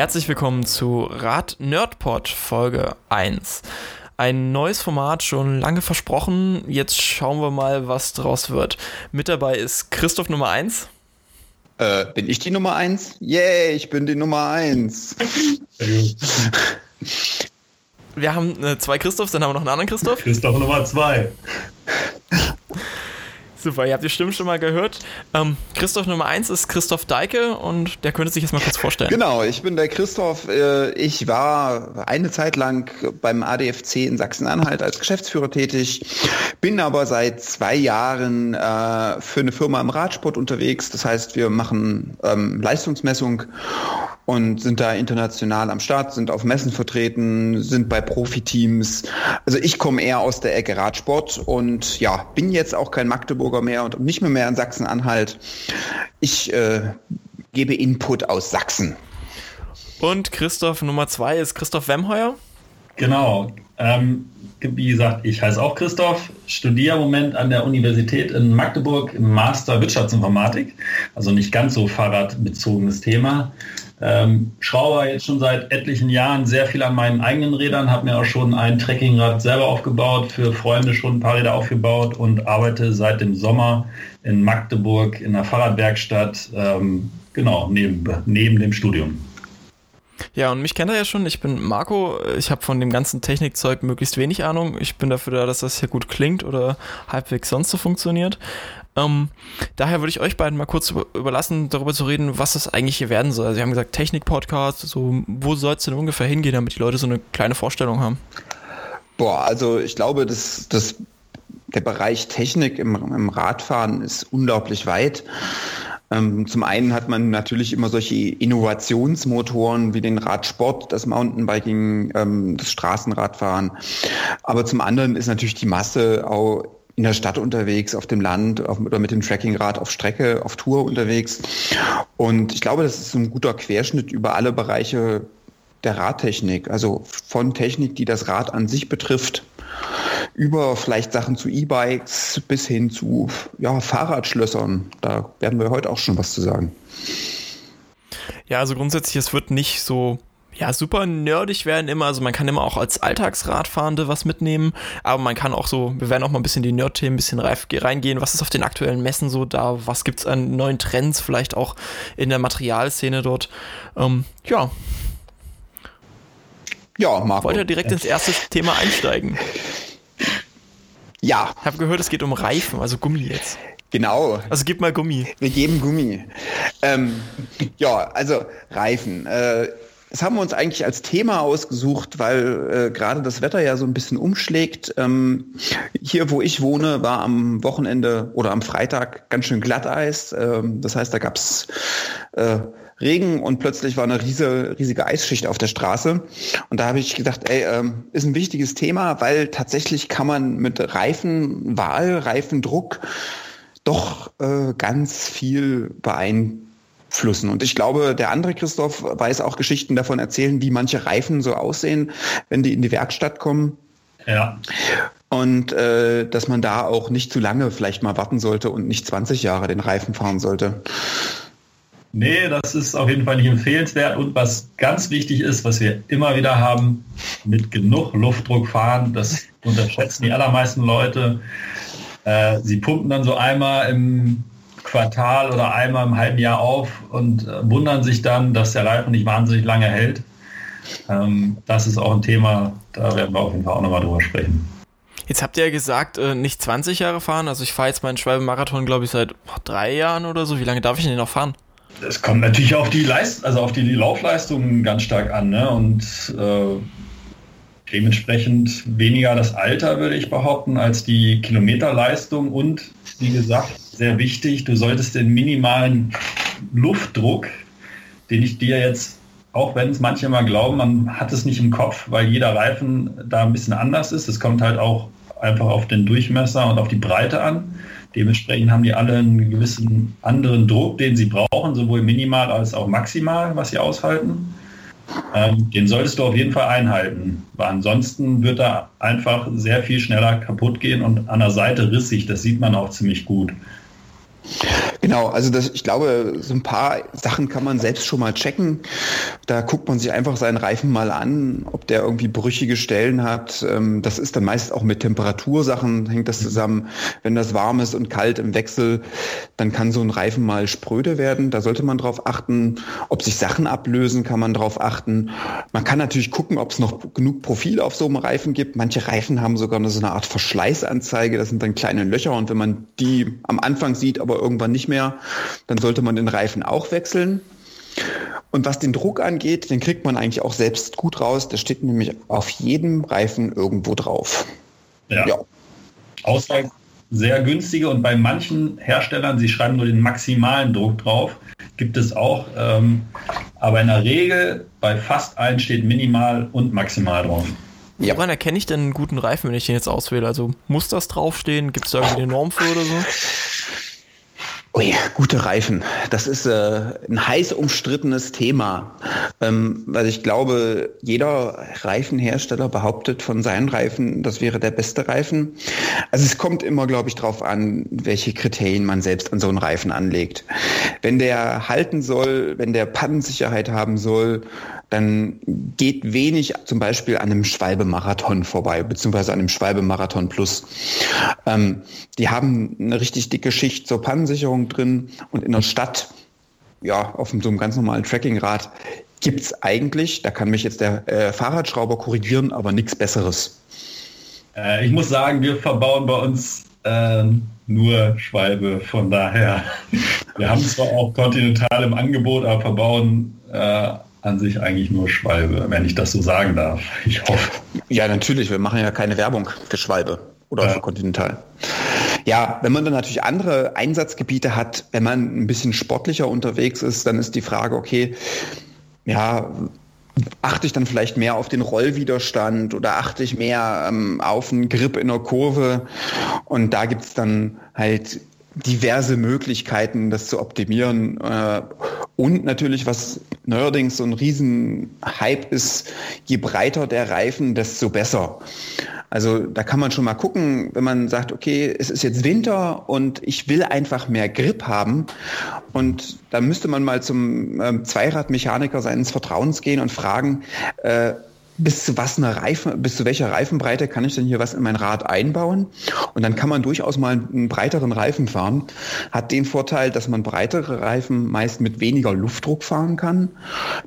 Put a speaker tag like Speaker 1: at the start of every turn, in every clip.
Speaker 1: Herzlich willkommen zu Rad Nerdpod Folge 1. Ein neues Format, schon lange versprochen. Jetzt schauen wir mal, was draus wird. Mit dabei ist Christoph Nummer 1.
Speaker 2: Äh, bin ich die Nummer 1? Yay, ich bin die Nummer 1.
Speaker 1: Wir haben äh, zwei Christophs, dann haben wir noch einen anderen Christoph.
Speaker 3: Christoph Nummer 2.
Speaker 1: Super, ihr habt die Stimmen schon mal gehört. Ähm, Christoph Nummer 1 ist Christoph Deike und der könnte sich jetzt mal kurz vorstellen.
Speaker 2: Genau, ich bin der Christoph. Äh, ich war eine Zeit lang beim ADFC in Sachsen-Anhalt als Geschäftsführer tätig, bin aber seit zwei Jahren äh, für eine Firma im Radsport unterwegs. Das heißt, wir machen ähm, Leistungsmessung und sind da international am Start, sind auf Messen vertreten, sind bei Profiteams. Also ich komme eher aus der Ecke Radsport und ja, bin jetzt auch kein Magdeburger mehr und nicht mehr mehr in Sachsen-Anhalt. Ich äh, gebe Input aus Sachsen.
Speaker 1: Und Christoph Nummer zwei ist Christoph Wemheuer.
Speaker 3: Genau. Ähm, wie gesagt, ich heiße auch Christoph, studiere im Moment an der Universität in Magdeburg im Master Wirtschaftsinformatik. Also nicht ganz so fahrradbezogenes Thema. Ähm, schraube jetzt schon seit etlichen Jahren sehr viel an meinen eigenen Rädern, habe mir auch schon ein Trekkingrad selber aufgebaut, für Freunde schon ein paar Räder aufgebaut und arbeite seit dem Sommer in Magdeburg in der Fahrradwerkstatt, ähm, genau, neben, neben dem Studium.
Speaker 1: Ja, und mich kennt er ja schon. Ich bin Marco. Ich habe von dem ganzen Technikzeug möglichst wenig Ahnung. Ich bin dafür da, dass das hier gut klingt oder halbwegs sonst so funktioniert. Ähm, daher würde ich euch beiden mal kurz überlassen, darüber zu reden, was das eigentlich hier werden soll. Also, Sie haben gesagt, Technik-Podcast, so, wo soll es denn ungefähr hingehen, damit die Leute so eine kleine Vorstellung haben?
Speaker 2: Boah, also ich glaube, dass, dass der Bereich Technik im, im Radfahren ist unglaublich weit. Ähm, zum einen hat man natürlich immer solche Innovationsmotoren wie den Radsport, das Mountainbiking, ähm, das Straßenradfahren. Aber zum anderen ist natürlich die Masse auch in der Stadt unterwegs, auf dem Land auf, oder mit dem Trekkingrad auf Strecke, auf Tour unterwegs. Und ich glaube, das ist ein guter Querschnitt über alle Bereiche der Radtechnik, also von Technik, die das Rad an sich betrifft, über vielleicht Sachen zu E-Bikes bis hin zu ja, Fahrradschlössern. Da werden wir heute auch schon was zu sagen.
Speaker 1: Ja, also grundsätzlich, es wird nicht so ja, super nerdig werden immer. Also man kann immer auch als Alltagsradfahrende was mitnehmen, aber man kann auch so, wir werden auch mal ein bisschen die Nerd-Themen ein bisschen reingehen. Was ist auf den aktuellen Messen so da? Was gibt es an neuen Trends, vielleicht auch in der Materialszene dort? Ähm, ja. Ja, Marco. Wollt ihr direkt ins erste Thema einsteigen? Ja. Ich habe gehört, es geht um Reifen, also Gummi jetzt.
Speaker 2: Genau.
Speaker 1: Also gib mal Gummi.
Speaker 2: Wir geben Gummi. Ähm, ja, also Reifen. Äh, das haben wir uns eigentlich als Thema ausgesucht, weil äh, gerade das Wetter ja so ein bisschen umschlägt. Ähm, hier, wo ich wohne, war am Wochenende oder am Freitag ganz schön Glatteis. Ähm, das heißt, da gab's äh, Regen und plötzlich war eine riesige, riesige Eisschicht auf der Straße. Und da habe ich gedacht, ey, ähm, ist ein wichtiges Thema, weil tatsächlich kann man mit Reifenwahl, Reifendruck doch äh, ganz viel beeinflussen Flussen. Und ich glaube, der andere Christoph weiß auch Geschichten davon erzählen, wie manche Reifen so aussehen, wenn die in die Werkstatt kommen.
Speaker 3: Ja.
Speaker 2: Und äh, dass man da auch nicht zu lange vielleicht mal warten sollte und nicht 20 Jahre den Reifen fahren sollte.
Speaker 3: Nee, das ist auf jeden Fall nicht empfehlenswert. Und was ganz wichtig ist, was wir immer wieder haben, mit genug Luftdruck fahren, das unterschätzen die allermeisten Leute. Äh, sie pumpen dann so einmal im Quartal oder einmal im halben Jahr auf und äh, wundern sich dann, dass der Reifen nicht wahnsinnig lange hält. Ähm, das ist auch ein Thema, da werden wir auf jeden Fall auch nochmal drüber sprechen.
Speaker 1: Jetzt habt ihr ja gesagt, äh, nicht 20 Jahre fahren. Also ich fahre jetzt meinen Schwalbe-Marathon, glaube ich, seit drei Jahren oder so. Wie lange darf ich denn noch fahren?
Speaker 3: Es kommt natürlich auf die Leist also auf die Laufleistung ganz stark an, ne? Und äh, dementsprechend weniger das Alter, würde ich behaupten, als die Kilometerleistung und wie gesagt, sehr wichtig, du solltest den minimalen Luftdruck, den ich dir jetzt, auch wenn es manche mal glauben, man hat es nicht im Kopf, weil jeder Reifen da ein bisschen anders ist. Es kommt halt auch einfach auf den Durchmesser und auf die Breite an. Dementsprechend haben die alle einen gewissen anderen Druck, den sie brauchen, sowohl minimal als auch maximal, was sie aushalten. Ähm, den solltest du auf jeden Fall einhalten, weil ansonsten wird er einfach sehr viel schneller kaputt gehen und an der Seite rissig, das sieht man auch ziemlich gut.
Speaker 2: Genau, also das, ich glaube, so ein paar Sachen kann man selbst schon mal checken. Da guckt man sich einfach seinen Reifen mal an, ob der irgendwie brüchige Stellen hat. Ähm, das ist dann meist auch mit Temperatursachen, hängt das zusammen. Wenn das warm ist und kalt im Wechsel, dann kann so ein Reifen mal spröde werden. Da sollte man drauf achten. Ob sich Sachen ablösen, kann man drauf achten. Man kann natürlich gucken, ob es noch genug Profil auf so einem Reifen gibt. Manche Reifen haben sogar so eine Art Verschleißanzeige. Das sind dann kleine Löcher und wenn man die am Anfang sieht, aber irgendwann nicht mehr, dann sollte man den Reifen auch wechseln. Und was den Druck angeht, den kriegt man eigentlich auch selbst gut raus. Der steht nämlich auf jedem Reifen irgendwo drauf.
Speaker 3: Ja. ja. Außer sehr günstige und bei manchen Herstellern, sie schreiben nur den maximalen Druck drauf, gibt es auch. Ähm, aber in der Regel bei fast allen steht minimal und maximal drauf.
Speaker 1: Ja. Woran erkenne ich denn einen guten Reifen, wenn ich den jetzt auswähle? Also muss das draufstehen? Gibt es da irgendwie eine Norm für oder so?
Speaker 2: Ui, gute Reifen. Das ist äh, ein heiß umstrittenes Thema, ähm, weil ich glaube, jeder Reifenhersteller behauptet von seinen Reifen, das wäre der beste Reifen. Also es kommt immer, glaube ich, darauf an, welche Kriterien man selbst an so einen Reifen anlegt. Wenn der halten soll, wenn der Pannensicherheit haben soll, dann geht wenig zum Beispiel an einem Schwalbe-Marathon vorbei, beziehungsweise an einem Schwalbe-Marathon Plus. Ähm, die haben eine richtig dicke Schicht zur Pannensicherung drin und in der Stadt, ja, auf so einem ganz normalen Trackingrad gibt's eigentlich, da kann mich jetzt der äh, Fahrradschrauber korrigieren, aber nichts Besseres.
Speaker 3: Äh, ich muss sagen, wir verbauen bei uns äh, nur Schwalbe, von daher, wir haben zwar auch Continental im Angebot, aber verbauen äh, an sich eigentlich nur Schwalbe, wenn ich das so sagen darf. Ich hoffe.
Speaker 2: Ja, natürlich. Wir machen ja keine Werbung für Schwalbe oder ja. für Continental. Ja, wenn man dann natürlich andere Einsatzgebiete hat, wenn man ein bisschen sportlicher unterwegs ist, dann ist die Frage, okay, ja, achte ich dann vielleicht mehr auf den Rollwiderstand oder achte ich mehr ähm, auf einen Grip in der Kurve? Und da gibt's dann halt diverse Möglichkeiten, das zu optimieren. Äh, und natürlich, was neuerdings so ein Riesen-Hype ist, je breiter der Reifen, desto besser. Also da kann man schon mal gucken, wenn man sagt, okay, es ist jetzt Winter und ich will einfach mehr Grip haben. Und da müsste man mal zum äh, Zweiradmechaniker seines Vertrauens gehen und fragen, äh, bis zu was eine Reifen, bis zu welcher Reifenbreite kann ich denn hier was in mein Rad einbauen? Und dann kann man durchaus mal einen breiteren Reifen fahren. Hat den Vorteil, dass man breitere Reifen meist mit weniger Luftdruck fahren kann.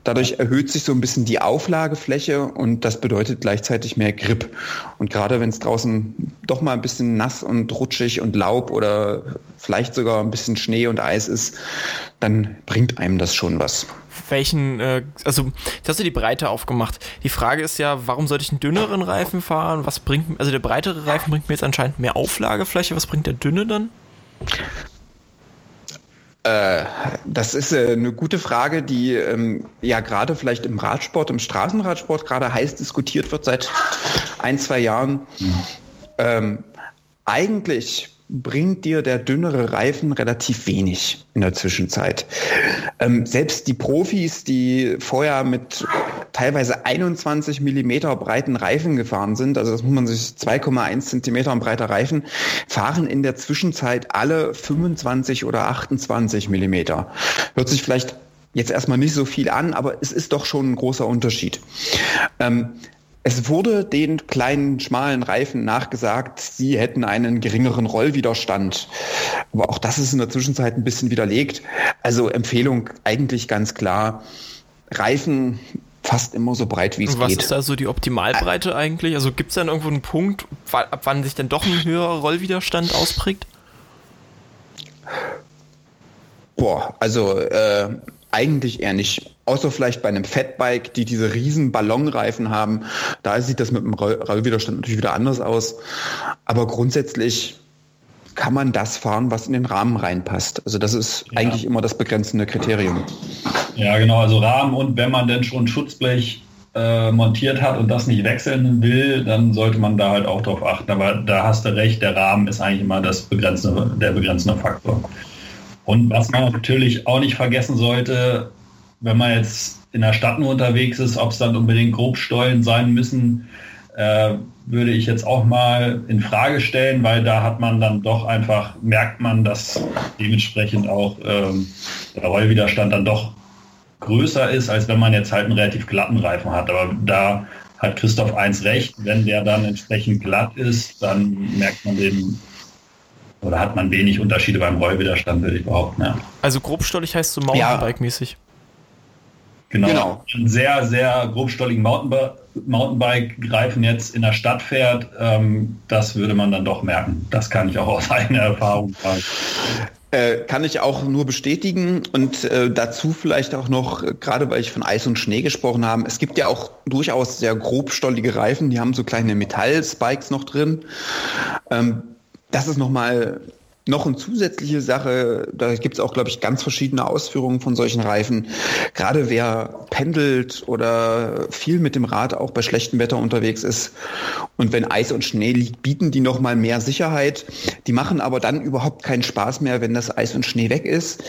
Speaker 2: Dadurch erhöht sich so ein bisschen die Auflagefläche und das bedeutet gleichzeitig mehr Grip. Und gerade wenn es draußen doch mal ein bisschen nass und rutschig und Laub oder vielleicht sogar ein bisschen Schnee und Eis ist, dann bringt einem das schon was
Speaker 1: welchen, äh, also jetzt hast du die Breite aufgemacht. Die Frage ist ja, warum sollte ich einen dünneren Reifen fahren? Was bringt, also der breitere Reifen bringt mir jetzt anscheinend mehr Auflagefläche. Was bringt der dünne dann?
Speaker 2: Äh, das ist äh, eine gute Frage, die ähm, ja gerade vielleicht im Radsport, im Straßenradsport gerade heiß diskutiert wird seit ein, zwei Jahren. Mhm. Ähm, eigentlich bringt dir der dünnere Reifen relativ wenig in der Zwischenzeit. Ähm, selbst die Profis, die vorher mit teilweise 21 Millimeter breiten Reifen gefahren sind, also das muss man sich 2,1 Zentimeter breiter Reifen, fahren in der Zwischenzeit alle 25 oder 28 Millimeter. Hört sich vielleicht jetzt erstmal nicht so viel an, aber es ist doch schon ein großer Unterschied. Ähm, es wurde den kleinen, schmalen Reifen nachgesagt, sie hätten einen geringeren Rollwiderstand. Aber auch das ist in der Zwischenzeit ein bisschen widerlegt. Also Empfehlung eigentlich ganz klar. Reifen fast immer so breit wie es geht.
Speaker 1: Was ist da so die Optimalbreite eigentlich? Also gibt es dann irgendwo einen Punkt, ab wann sich dann doch ein höherer Rollwiderstand ausprägt?
Speaker 2: Boah, also äh, eigentlich eher nicht. Außer vielleicht bei einem Fatbike, die diese riesen Ballonreifen haben. Da sieht das mit dem Rollwiderstand natürlich wieder anders aus. Aber grundsätzlich kann man das fahren, was in den Rahmen reinpasst. Also das ist ja. eigentlich immer das begrenzende Kriterium.
Speaker 3: Ja, genau. Also Rahmen und wenn man denn schon Schutzblech äh, montiert hat und das nicht wechseln will, dann sollte man da halt auch drauf achten. Aber da hast du recht, der Rahmen ist eigentlich immer das begrenzende, der begrenzende Faktor. Und was man natürlich auch nicht vergessen sollte, wenn man jetzt in der Stadt nur unterwegs ist, ob es dann unbedingt Grobstollen sein müssen. äh, würde ich jetzt auch mal in Frage stellen, weil da hat man dann doch einfach, merkt man, dass dementsprechend auch ähm, der Rollwiderstand dann doch größer ist, als wenn man jetzt halt einen relativ glatten Reifen hat. Aber da hat Christoph eins recht, wenn der dann entsprechend glatt ist, dann merkt man den oder hat man wenig Unterschiede beim Rollwiderstand, würde ich behaupten. Ja.
Speaker 1: Also grobstollig heißt so Mountainbike-mäßig.
Speaker 3: Genau. genau. Ein sehr, sehr grobstolligen Mountainbike-Reifen jetzt in der Stadt fährt, ähm, das würde man dann doch merken. Das kann ich auch aus eigener Erfahrung sagen.
Speaker 2: Äh, kann ich auch nur bestätigen und äh, dazu vielleicht auch noch, gerade weil ich von Eis und Schnee gesprochen habe, es gibt ja auch durchaus sehr grobstollige Reifen, die haben so kleine Metallspikes noch drin. Ähm, das ist nochmal noch eine zusätzliche Sache, da gibt es auch, glaube ich, ganz verschiedene Ausführungen von solchen Reifen. Gerade wer pendelt oder viel mit dem Rad auch bei schlechtem Wetter unterwegs ist und wenn Eis und Schnee liegt, bieten die nochmal mehr Sicherheit. Die machen aber dann überhaupt keinen Spaß mehr, wenn das Eis und Schnee weg ist,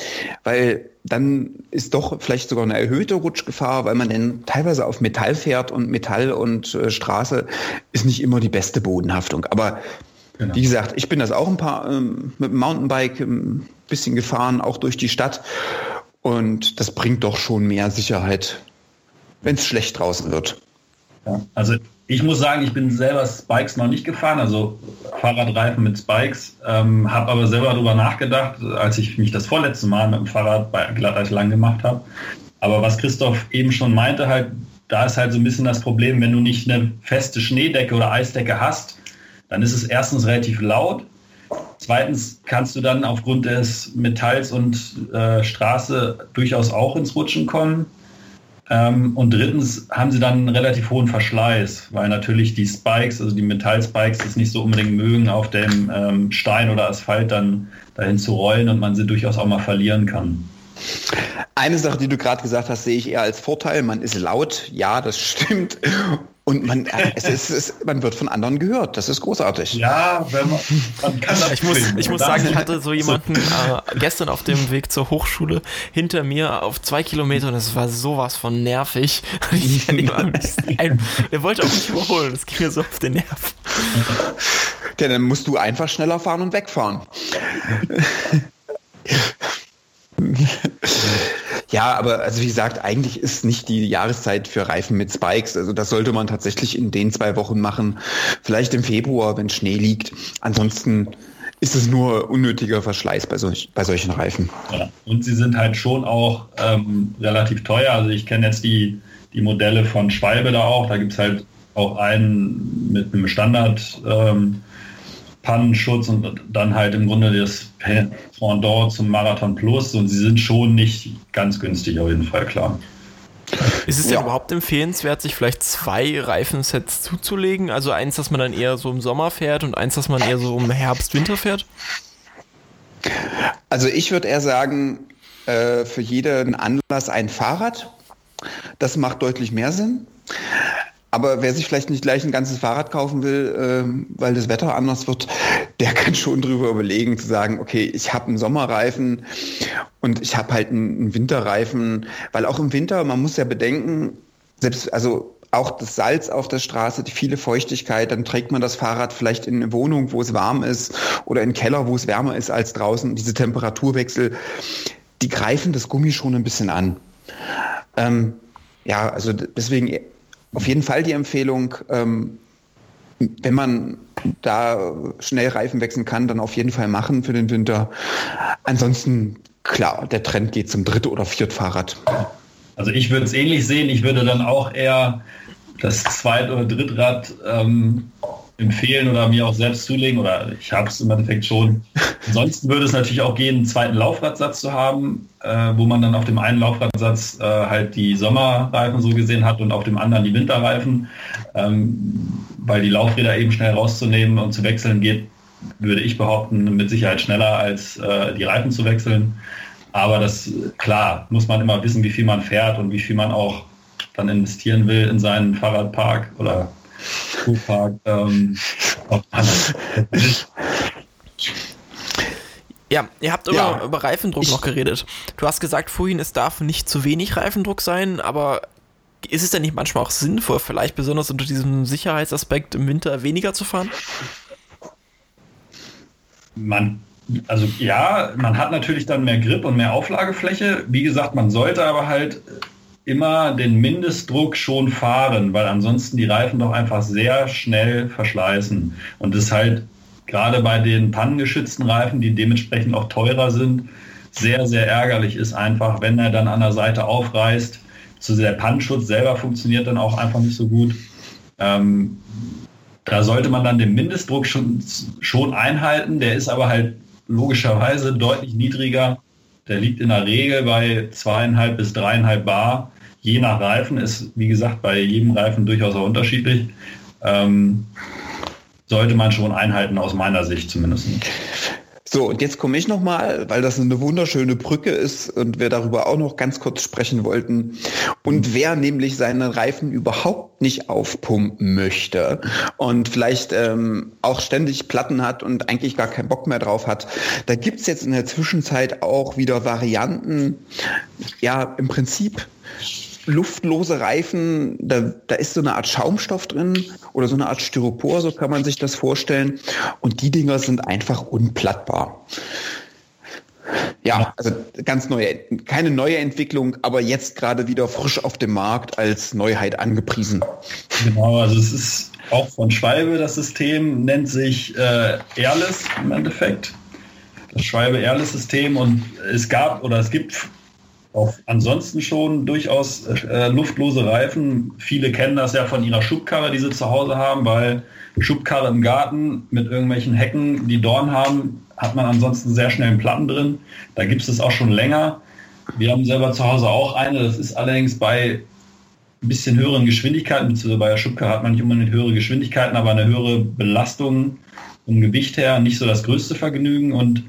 Speaker 2: weil dann ist doch vielleicht sogar eine erhöhte Rutschgefahr, weil man dann teilweise auf Metall fährt und Metall und äh, Straße ist nicht immer die beste Bodenhaftung. Aber Genau. Wie gesagt, ich bin das auch ein paar ähm, mit dem Mountainbike ein ähm, bisschen gefahren, auch durch die Stadt. Und das bringt doch schon mehr Sicherheit, wenn es schlecht draußen wird.
Speaker 3: Ja, also ich muss sagen, ich bin selber Spikes noch nicht gefahren, also Fahrradreifen mit Spikes, ähm, habe aber selber darüber nachgedacht, als ich mich das vorletzte Mal mit dem Fahrrad bei Glatteis lang gemacht habe. Aber was Christoph eben schon meinte, halt, da ist halt so ein bisschen das Problem, wenn du nicht eine feste Schneedecke oder Eisdecke hast, dann ist es erstens relativ laut. Zweitens kannst du dann aufgrund des Metalls und äh, Straße durchaus auch ins Rutschen kommen. Ähm, und drittens haben sie dann einen relativ hohen Verschleiß, weil natürlich die Spikes, also die Metallspikes, das nicht so unbedingt mögen, auf dem ähm, Stein oder Asphalt dann dahin zu rollen und man sie durchaus auch mal verlieren kann.
Speaker 2: Eine Sache, die du gerade gesagt hast, sehe ich eher als Vorteil. Man ist laut, ja, das stimmt. Und man, es ist, es, man wird von anderen gehört. Das ist großartig.
Speaker 3: Ja, wenn man,
Speaker 1: man kann das ich muss, ich muss sagen, ich hatte so jemanden äh, gestern auf dem Weg zur Hochschule hinter mir auf zwei Kilometer und es war sowas von nervig. er wollte auch nicht überholen. Das ging mir so auf den Nerv.
Speaker 2: Ja, dann musst du einfach schneller fahren und wegfahren. Ja, aber also wie gesagt, eigentlich ist nicht die Jahreszeit für Reifen mit Spikes. Also das sollte man tatsächlich in den zwei Wochen machen. Vielleicht im Februar, wenn Schnee liegt. Ansonsten ist es nur unnötiger Verschleiß bei, solch, bei solchen Reifen.
Speaker 3: Ja. Und sie sind halt schon auch ähm, relativ teuer. Also ich kenne jetzt die, die Modelle von Schwalbe da auch. Da gibt es halt auch einen mit einem Standard. Ähm, Pannenschutz und dann halt im Grunde das Pendant zum Marathon Plus und sie sind schon nicht ganz günstig auf jeden Fall, klar.
Speaker 1: Ist es ja. überhaupt empfehlenswert, sich vielleicht zwei Reifensets zuzulegen? Also eins, das man dann eher so im Sommer fährt und eins, das man eher so im Herbst, Winter fährt?
Speaker 2: Also ich würde eher sagen, äh, für jeden Anlass ein Fahrrad. Das macht deutlich mehr Sinn. Aber wer sich vielleicht nicht gleich ein ganzes Fahrrad kaufen will, äh, weil das Wetter anders wird, der kann schon drüber überlegen zu sagen, okay, ich habe einen Sommerreifen und ich habe halt einen Winterreifen, weil auch im Winter, man muss ja bedenken, selbst also auch das Salz auf der Straße, die viele Feuchtigkeit, dann trägt man das Fahrrad vielleicht in eine Wohnung, wo es warm ist oder in einen Keller, wo es wärmer ist als draußen. Diese Temperaturwechsel, die greifen das Gummi schon ein bisschen an. Ähm, ja, also deswegen auf jeden Fall die Empfehlung, ähm, wenn man da schnell Reifen wechseln kann, dann auf jeden Fall machen für den Winter. Ansonsten, klar, der Trend geht zum Dritt- oder Viertfahrrad.
Speaker 3: Also ich würde es ähnlich sehen. Ich würde dann auch eher das Zweit- oder Drittrad ähm, empfehlen oder mir auch selbst zulegen oder ich habe es im Endeffekt schon. Ansonsten würde es natürlich auch gehen, einen zweiten Laufradsatz zu haben, äh, wo man dann auf dem einen Laufradsatz äh, halt die Sommerreifen so gesehen hat und auf dem anderen die Winterreifen, ähm, weil die Laufräder eben schnell rauszunehmen und zu wechseln geht, würde ich behaupten, mit Sicherheit schneller als äh, die Reifen zu wechseln. Aber das, klar, muss man immer wissen, wie viel man fährt und wie viel man auch dann investieren will in seinen Fahrradpark oder Fuhrpark. Ähm,
Speaker 1: ja, ihr habt über, ja, über Reifendruck noch geredet. Du hast gesagt vorhin, es darf nicht zu wenig Reifendruck sein, aber ist es denn nicht manchmal auch sinnvoll, vielleicht besonders unter diesem Sicherheitsaspekt im Winter weniger zu fahren?
Speaker 3: Man, also ja, man hat natürlich dann mehr Grip und mehr Auflagefläche. Wie gesagt, man sollte aber halt immer den Mindestdruck schon fahren, weil ansonsten die Reifen doch einfach sehr schnell verschleißen. Und das halt gerade bei den pannengeschützten Reifen, die dementsprechend auch teurer sind, sehr, sehr ärgerlich ist einfach, wenn er dann an der Seite aufreißt. So der Pannenschutz selber funktioniert dann auch einfach nicht so gut. Ähm, da sollte man dann den Mindestdruck schon, schon einhalten. Der ist aber halt logischerweise deutlich niedriger. Der liegt in der Regel bei zweieinhalb bis dreieinhalb Bar je nach Reifen ist, wie gesagt, bei jedem Reifen durchaus auch unterschiedlich. Ähm, sollte man schon einhalten, aus meiner Sicht zumindest.
Speaker 2: So, und jetzt komme ich nochmal, weil das eine wunderschöne Brücke ist und wir darüber auch noch ganz kurz sprechen wollten. Und wer nämlich seine Reifen überhaupt nicht aufpumpen möchte und vielleicht ähm, auch ständig Platten hat und eigentlich gar keinen Bock mehr drauf hat, da gibt's jetzt in der Zwischenzeit auch wieder Varianten, ja, im Prinzip luftlose Reifen, da, da ist so eine Art Schaumstoff drin oder so eine Art Styropor, so kann man sich das vorstellen. Und die Dinger sind einfach unplattbar. Ja, also ganz neue, keine neue Entwicklung, aber jetzt gerade wieder frisch auf dem Markt als Neuheit angepriesen.
Speaker 3: Genau, also es ist auch von Schwalbe das System, nennt sich äh, Airless im Endeffekt. Das Schwalbe Airless System und es gab oder es gibt auch ansonsten schon durchaus äh, luftlose Reifen. Viele kennen das ja von ihrer Schubkarre, die sie zu Hause haben, weil Schubkarre im Garten mit irgendwelchen Hecken, die Dorn haben, hat man ansonsten sehr schnell einen Platten drin. Da gibt es das auch schon länger. Wir haben selber zu Hause auch eine. Das ist allerdings bei ein bisschen höheren Geschwindigkeiten, beziehungsweise bei der Schubkarre hat man nicht unbedingt höhere Geschwindigkeiten, aber eine höhere Belastung vom Gewicht her nicht so das größte Vergnügen und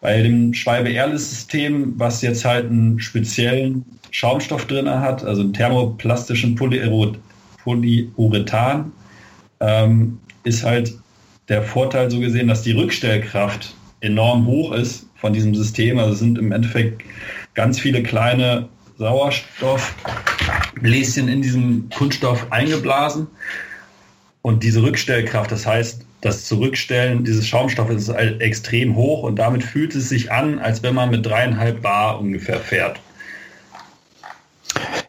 Speaker 3: bei dem Schwalbe Airless System, was jetzt halt einen speziellen Schaumstoff drin hat, also einen thermoplastischen Polyurethan, ähm, ist halt der Vorteil so gesehen, dass die Rückstellkraft enorm hoch ist von diesem System. Also sind im Endeffekt ganz viele kleine Sauerstoffbläschen in diesem Kunststoff eingeblasen. Und diese Rückstellkraft, das heißt, das Zurückstellen dieses Schaumstoffes ist halt extrem hoch und damit fühlt es sich an, als wenn man mit dreieinhalb Bar ungefähr fährt.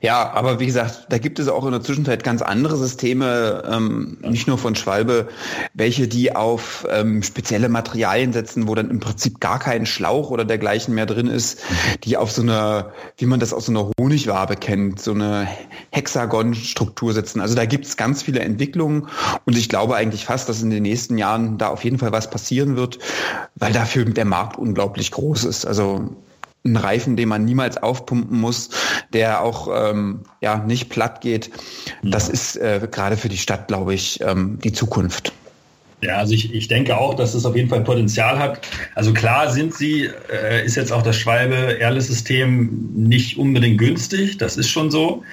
Speaker 2: Ja, aber wie gesagt, da gibt es auch in der Zwischenzeit ganz andere Systeme, ähm, nicht nur von Schwalbe, welche die auf ähm, spezielle Materialien setzen, wo dann im Prinzip gar kein Schlauch oder dergleichen mehr drin ist, die auf so eine, wie man das aus so einer Honigwabe kennt, so eine Hexagon-Struktur setzen. Also da gibt es ganz viele Entwicklungen und ich glaube eigentlich fast, dass in den nächsten Jahren da auf jeden Fall was passieren wird, weil dafür der Markt unglaublich groß ist. Also ein Reifen, den man niemals aufpumpen muss, der auch ähm, ja nicht platt geht. Das ist äh, gerade für die Stadt, glaube ich, ähm, die Zukunft.
Speaker 3: Ja, also ich, ich denke auch, dass es auf jeden Fall Potenzial hat. Also klar sind sie, äh, ist jetzt auch das Schwalbe Airless-System nicht unbedingt günstig, das ist schon so.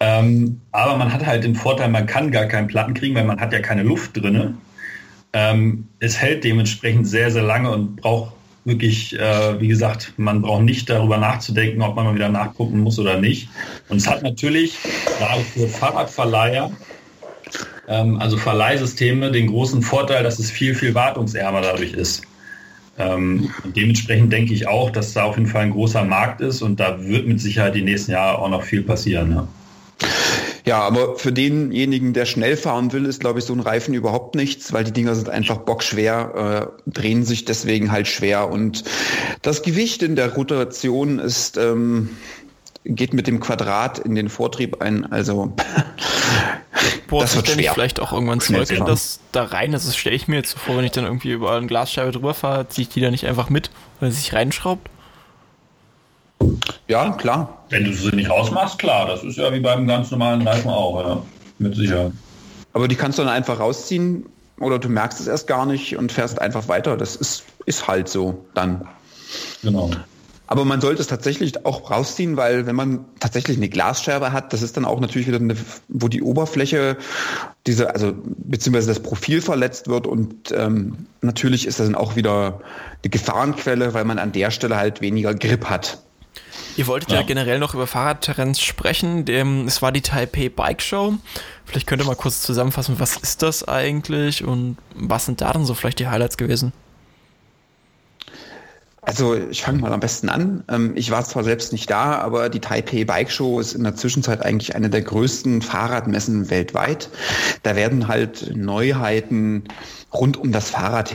Speaker 3: Ähm, aber man hat halt den Vorteil, man kann gar keinen Platten kriegen, weil man hat ja keine Luft drinne. Ähm, es hält dementsprechend sehr, sehr lange und braucht wirklich, äh, wie gesagt, man braucht nicht darüber nachzudenken, ob man mal wieder nachgucken muss oder nicht. Und es hat natürlich gerade für Fahrradverleiher, ähm, also Verleihsysteme, den großen Vorteil, dass es viel, viel wartungsärmer dadurch ist. Ähm, dementsprechend denke ich auch, dass da auf jeden Fall ein großer Markt ist und da wird mit Sicherheit die nächsten Jahre auch noch viel passieren. Ne?
Speaker 2: Ja, aber für denjenigen, der schnell fahren will, ist, glaube ich, so ein Reifen überhaupt nichts, weil die Dinger sind einfach bockschwer, äh, drehen sich deswegen halt schwer. Und das Gewicht in der Rotation ist, ähm, geht mit dem Quadrat in den Vortrieb ein. Also
Speaker 1: Boah, das wird schwer. vielleicht auch irgendwann Zeug in das da rein. Das stelle ich mir jetzt so vor, wenn ich dann irgendwie über eine Glasscheibe drüber fahre, ziehe ich die da nicht einfach mit, weil sie sich reinschraubt.
Speaker 2: Ja, klar.
Speaker 3: Wenn du sie nicht rausmachst, klar. Das ist ja wie beim ganz normalen Reifen auch, ja. Mit Sicherheit.
Speaker 2: Aber die kannst du dann einfach rausziehen oder du merkst es erst gar nicht und fährst einfach weiter. Das ist, ist halt so dann.
Speaker 3: Genau.
Speaker 2: Aber man sollte es tatsächlich auch rausziehen, weil wenn man tatsächlich eine Glasscherbe hat, das ist dann auch natürlich wieder eine, wo die Oberfläche, diese, also beziehungsweise das Profil verletzt wird und ähm, natürlich ist das dann auch wieder eine Gefahrenquelle, weil man an der Stelle halt weniger Grip hat.
Speaker 1: Ihr wolltet ja. ja generell noch über Fahrradterrains sprechen. Es war die Taipei Bike Show. Vielleicht könnt ihr mal kurz zusammenfassen, was ist das eigentlich und was sind da dann so vielleicht die Highlights gewesen?
Speaker 2: Also ich fange mal am besten an. Ähm, ich war zwar selbst nicht da, aber die Taipei Bike Show ist in der Zwischenzeit eigentlich eine der größten Fahrradmessen weltweit. Da werden halt Neuheiten rund um das Fahrrad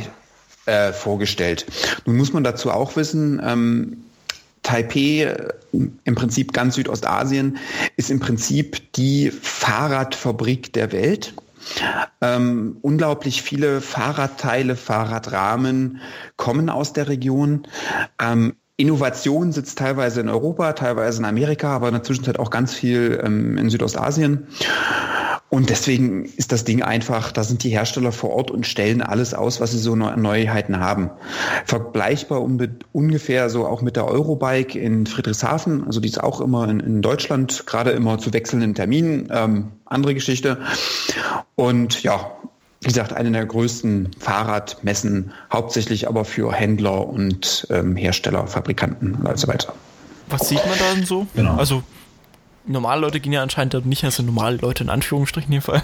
Speaker 2: äh, vorgestellt. Nun muss man dazu auch wissen, ähm, Taipei, äh, im Prinzip ganz Südostasien, ist im Prinzip die Fahrradfabrik der Welt. Ähm, unglaublich viele Fahrradteile, Fahrradrahmen kommen aus der Region. Ähm, Innovation sitzt teilweise in Europa, teilweise in Amerika, aber in der Zwischenzeit auch ganz viel ähm, in Südostasien. Und deswegen ist das Ding einfach, da sind die Hersteller vor Ort und stellen alles aus, was sie so Neuheiten haben. Vergleichbar ungefähr so auch mit der Eurobike in Friedrichshafen, also die ist auch immer in, in Deutschland, gerade immer zu wechselnden Terminen, ähm, andere Geschichte. Und ja, wie gesagt, eine der größten Fahrradmessen, hauptsächlich aber für Händler und ähm, Hersteller, Fabrikanten und so weiter.
Speaker 1: Was sieht man da denn so? Genau. Also normale Leute gehen ja anscheinend dort nicht, also normale Leute in Anführungsstrichen in dem Fall.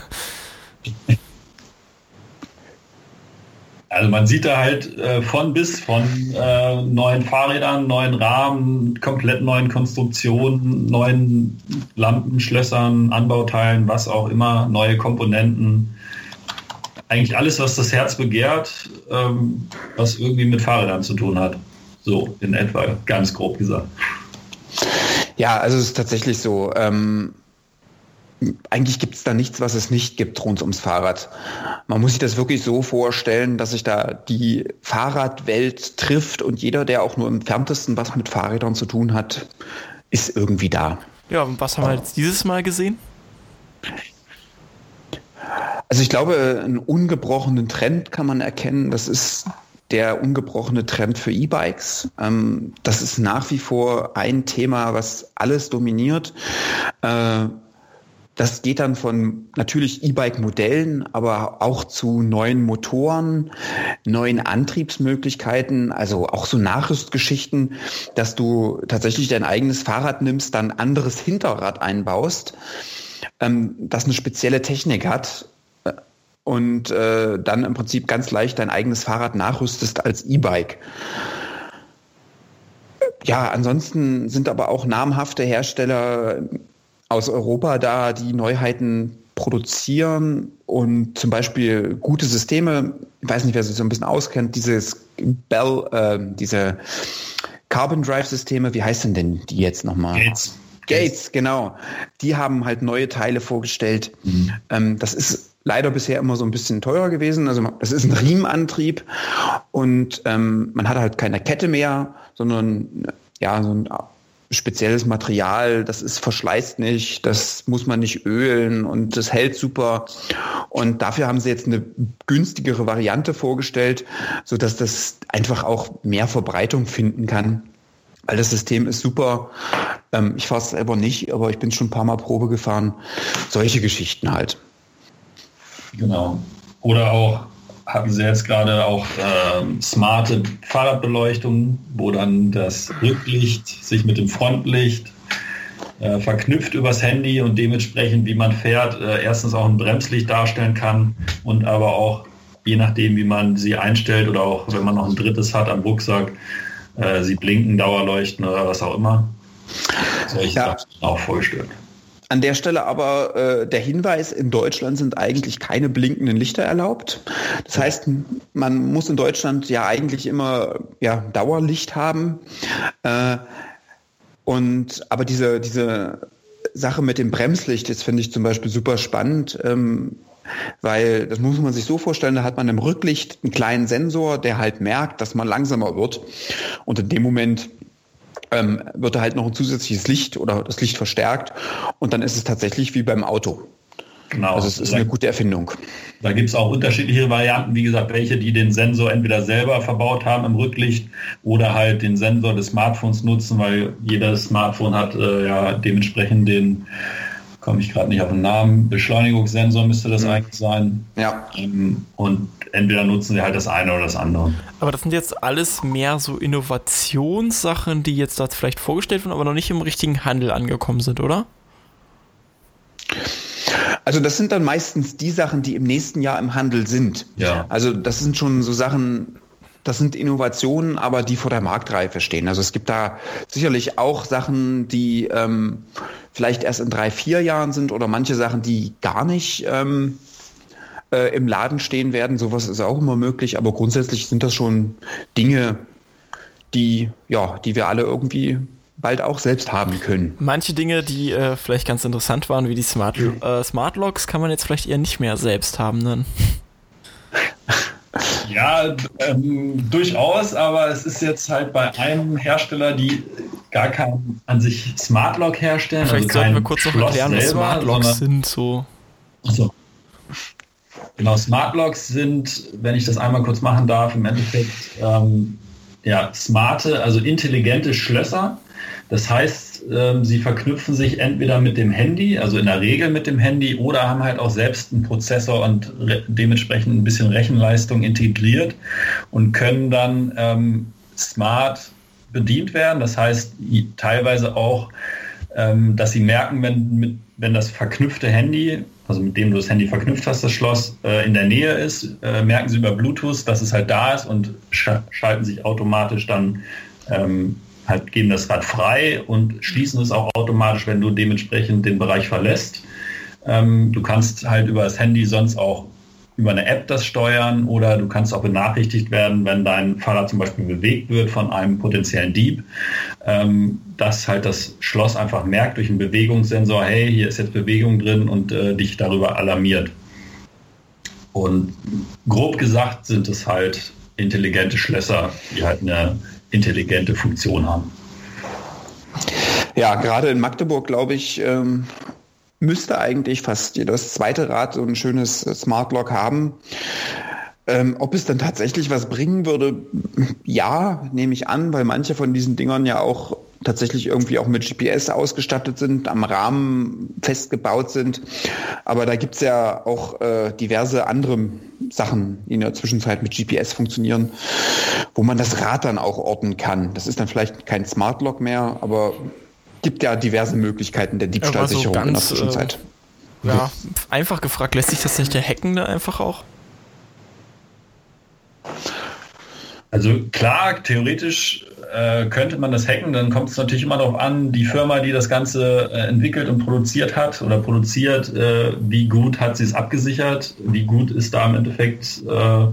Speaker 3: Also man sieht da halt äh, von bis von äh, neuen Fahrrädern, neuen Rahmen, komplett neuen Konstruktionen, neuen Lampen, Schlössern, Anbauteilen, was auch immer, neue Komponenten. Eigentlich alles, was das Herz begehrt, ähm, was irgendwie mit Fahrrädern zu tun hat. So in etwa, ganz grob gesagt.
Speaker 2: Ja, also es ist tatsächlich so. Ähm, eigentlich gibt es da nichts, was es nicht gibt rund ums Fahrrad. Man muss sich das wirklich so vorstellen, dass sich da die Fahrradwelt trifft und jeder, der auch nur im entferntesten was mit Fahrrädern zu tun hat, ist irgendwie da.
Speaker 1: Ja, und was haben wir jetzt dieses Mal gesehen?
Speaker 2: Also ich glaube, einen ungebrochenen Trend kann man erkennen. Das ist der ungebrochene Trend für E-Bikes. Ähm, das ist nach wie vor ein Thema, was alles dominiert. Äh, das geht dann von natürlich E-Bike-Modellen, aber auch zu neuen Motoren, neuen Antriebsmöglichkeiten, also auch so Nachrüstgeschichten, dass du tatsächlich dein eigenes Fahrrad nimmst, dann anderes Hinterrad einbaust, ähm, das eine spezielle Technik hat und äh, dann im Prinzip ganz leicht dein eigenes Fahrrad nachrüstest als E-Bike. Ja, ansonsten sind aber auch namhafte Hersteller aus Europa da, die Neuheiten produzieren und zum Beispiel gute Systeme, ich weiß nicht, wer sich so ein bisschen auskennt, dieses Bell, äh, diese Carbon Drive Systeme, wie heißen denn die jetzt nochmal? Gates. Gates, genau. Die haben halt neue Teile vorgestellt. Mhm. Ähm, das ist leider bisher immer so ein bisschen teurer gewesen. Also das ist ein Riemenantrieb und ähm, man hat halt keine Kette mehr, sondern ja, so ein spezielles Material, das ist verschleißt nicht, das muss man nicht ölen und das hält super. Und dafür haben sie jetzt eine günstigere Variante vorgestellt, so dass das einfach auch mehr Verbreitung finden kann. Weil das System ist super. Ähm, ich fahre es selber nicht, aber ich bin schon ein paar Mal Probe gefahren. Solche Geschichten halt.
Speaker 3: Genau. Oder auch hatten sie jetzt gerade auch äh, smarte Fahrradbeleuchtung, wo dann das Rücklicht sich mit dem Frontlicht äh, verknüpft übers Handy und dementsprechend, wie man fährt, äh, erstens auch ein Bremslicht darstellen kann und aber auch je nachdem, wie man sie einstellt oder auch wenn man noch ein drittes hat am Rucksack, äh, sie blinken, Dauerleuchten oder was auch immer. Solche ja. Sachen auch vorgestellt.
Speaker 2: An der Stelle aber äh, der Hinweis, in Deutschland sind eigentlich keine blinkenden Lichter erlaubt. Das heißt, man muss in Deutschland ja eigentlich immer ja, Dauerlicht haben. Äh, und aber diese, diese Sache mit dem Bremslicht, das finde ich zum Beispiel super spannend. Ähm, weil das muss man sich so vorstellen, da hat man im Rücklicht einen kleinen Sensor, der halt merkt, dass man langsamer wird. Und in dem Moment ähm, wird da halt noch ein zusätzliches Licht oder das Licht verstärkt und dann ist es tatsächlich wie beim Auto. Genau. Also es ist eine gute Erfindung.
Speaker 3: Da gibt es auch unterschiedliche Varianten, wie gesagt, welche, die den Sensor entweder selber verbaut haben im Rücklicht oder halt den Sensor des Smartphones nutzen, weil jedes Smartphone hat äh, ja dementsprechend den komme ich gerade nicht auf den Namen, Beschleunigungssensor müsste das mhm. eigentlich sein.
Speaker 2: Ja.
Speaker 3: Ähm, und entweder nutzen sie halt das eine oder das andere.
Speaker 1: Aber das sind jetzt alles mehr so Innovationssachen, die jetzt da vielleicht vorgestellt wurden, aber noch nicht im richtigen Handel angekommen sind, oder?
Speaker 2: Also das sind dann meistens die Sachen, die im nächsten Jahr im Handel sind.
Speaker 3: Ja.
Speaker 2: Also das sind schon so Sachen, das sind Innovationen, aber die vor der Marktreife stehen. Also es gibt da sicherlich auch Sachen, die ähm, vielleicht erst in drei, vier Jahren sind oder manche Sachen, die gar nicht ähm, äh, im Laden stehen werden. Sowas ist auch immer möglich, aber grundsätzlich sind das schon Dinge, die, ja, die wir alle irgendwie bald auch selbst haben können.
Speaker 1: Manche Dinge, die äh, vielleicht ganz interessant waren, wie die Smart, äh, Smart Locks, kann man jetzt vielleicht eher nicht mehr selbst haben. Ne?
Speaker 3: Ja, ähm, durchaus, aber es ist jetzt halt bei einem Hersteller, die gar kein an sich Smart Lock herstellen.
Speaker 1: Vielleicht also sollten wir kurz noch erklären, was Smart Locks sind. So.
Speaker 3: Achso. Genau, Smart Locks sind, wenn ich das einmal kurz machen darf, im Endeffekt ähm, ja, smarte, also intelligente Schlösser. Das heißt, ähm, sie verknüpfen sich entweder mit dem Handy, also in der Regel mit dem Handy, oder haben halt auch selbst einen Prozessor und dementsprechend ein bisschen Rechenleistung integriert und können dann ähm, smart bedient werden. Das heißt teilweise auch, ähm, dass sie merken, wenn, wenn das verknüpfte Handy, also mit dem du das Handy verknüpft hast, das Schloss äh, in der Nähe ist, äh, merken sie über Bluetooth, dass es halt da ist und sch schalten sich automatisch dann ähm, halt geben das Rad frei und schließen es auch automatisch, wenn du dementsprechend den Bereich verlässt. Ähm, du kannst halt über das Handy sonst auch über eine App das steuern oder du kannst auch benachrichtigt werden, wenn dein Fahrrad zum Beispiel bewegt wird von einem potenziellen Dieb, ähm, dass halt das Schloss einfach merkt durch einen Bewegungssensor, hey, hier ist jetzt Bewegung drin und äh, dich darüber alarmiert. Und grob gesagt sind es halt intelligente Schlösser, die halt eine intelligente Funktion haben.
Speaker 2: Ja, gerade in Magdeburg, glaube ich, ähm, müsste eigentlich fast jedes zweite Rad so ein schönes Smart Lock haben. Ähm, ob es dann tatsächlich was bringen würde, ja, nehme ich an, weil manche von diesen Dingern ja auch tatsächlich irgendwie auch mit GPS ausgestattet sind, am Rahmen festgebaut sind. Aber da gibt's ja auch äh, diverse andere Sachen, die in der Zwischenzeit mit GPS funktionieren, wo man das Rad dann auch orten kann. Das ist dann vielleicht kein Smart Lock mehr, aber gibt ja diverse Möglichkeiten der Diebstahlsicherung ja, so ganz, in der Zwischenzeit.
Speaker 1: Äh, ja, einfach gefragt, lässt sich das nicht der Hacken da einfach auch?
Speaker 3: Also klar, theoretisch äh, könnte man das hacken, dann kommt es natürlich immer darauf an, die Firma, die das Ganze äh, entwickelt und produziert hat oder produziert, äh, wie gut hat sie es abgesichert, wie gut ist da im Endeffekt äh,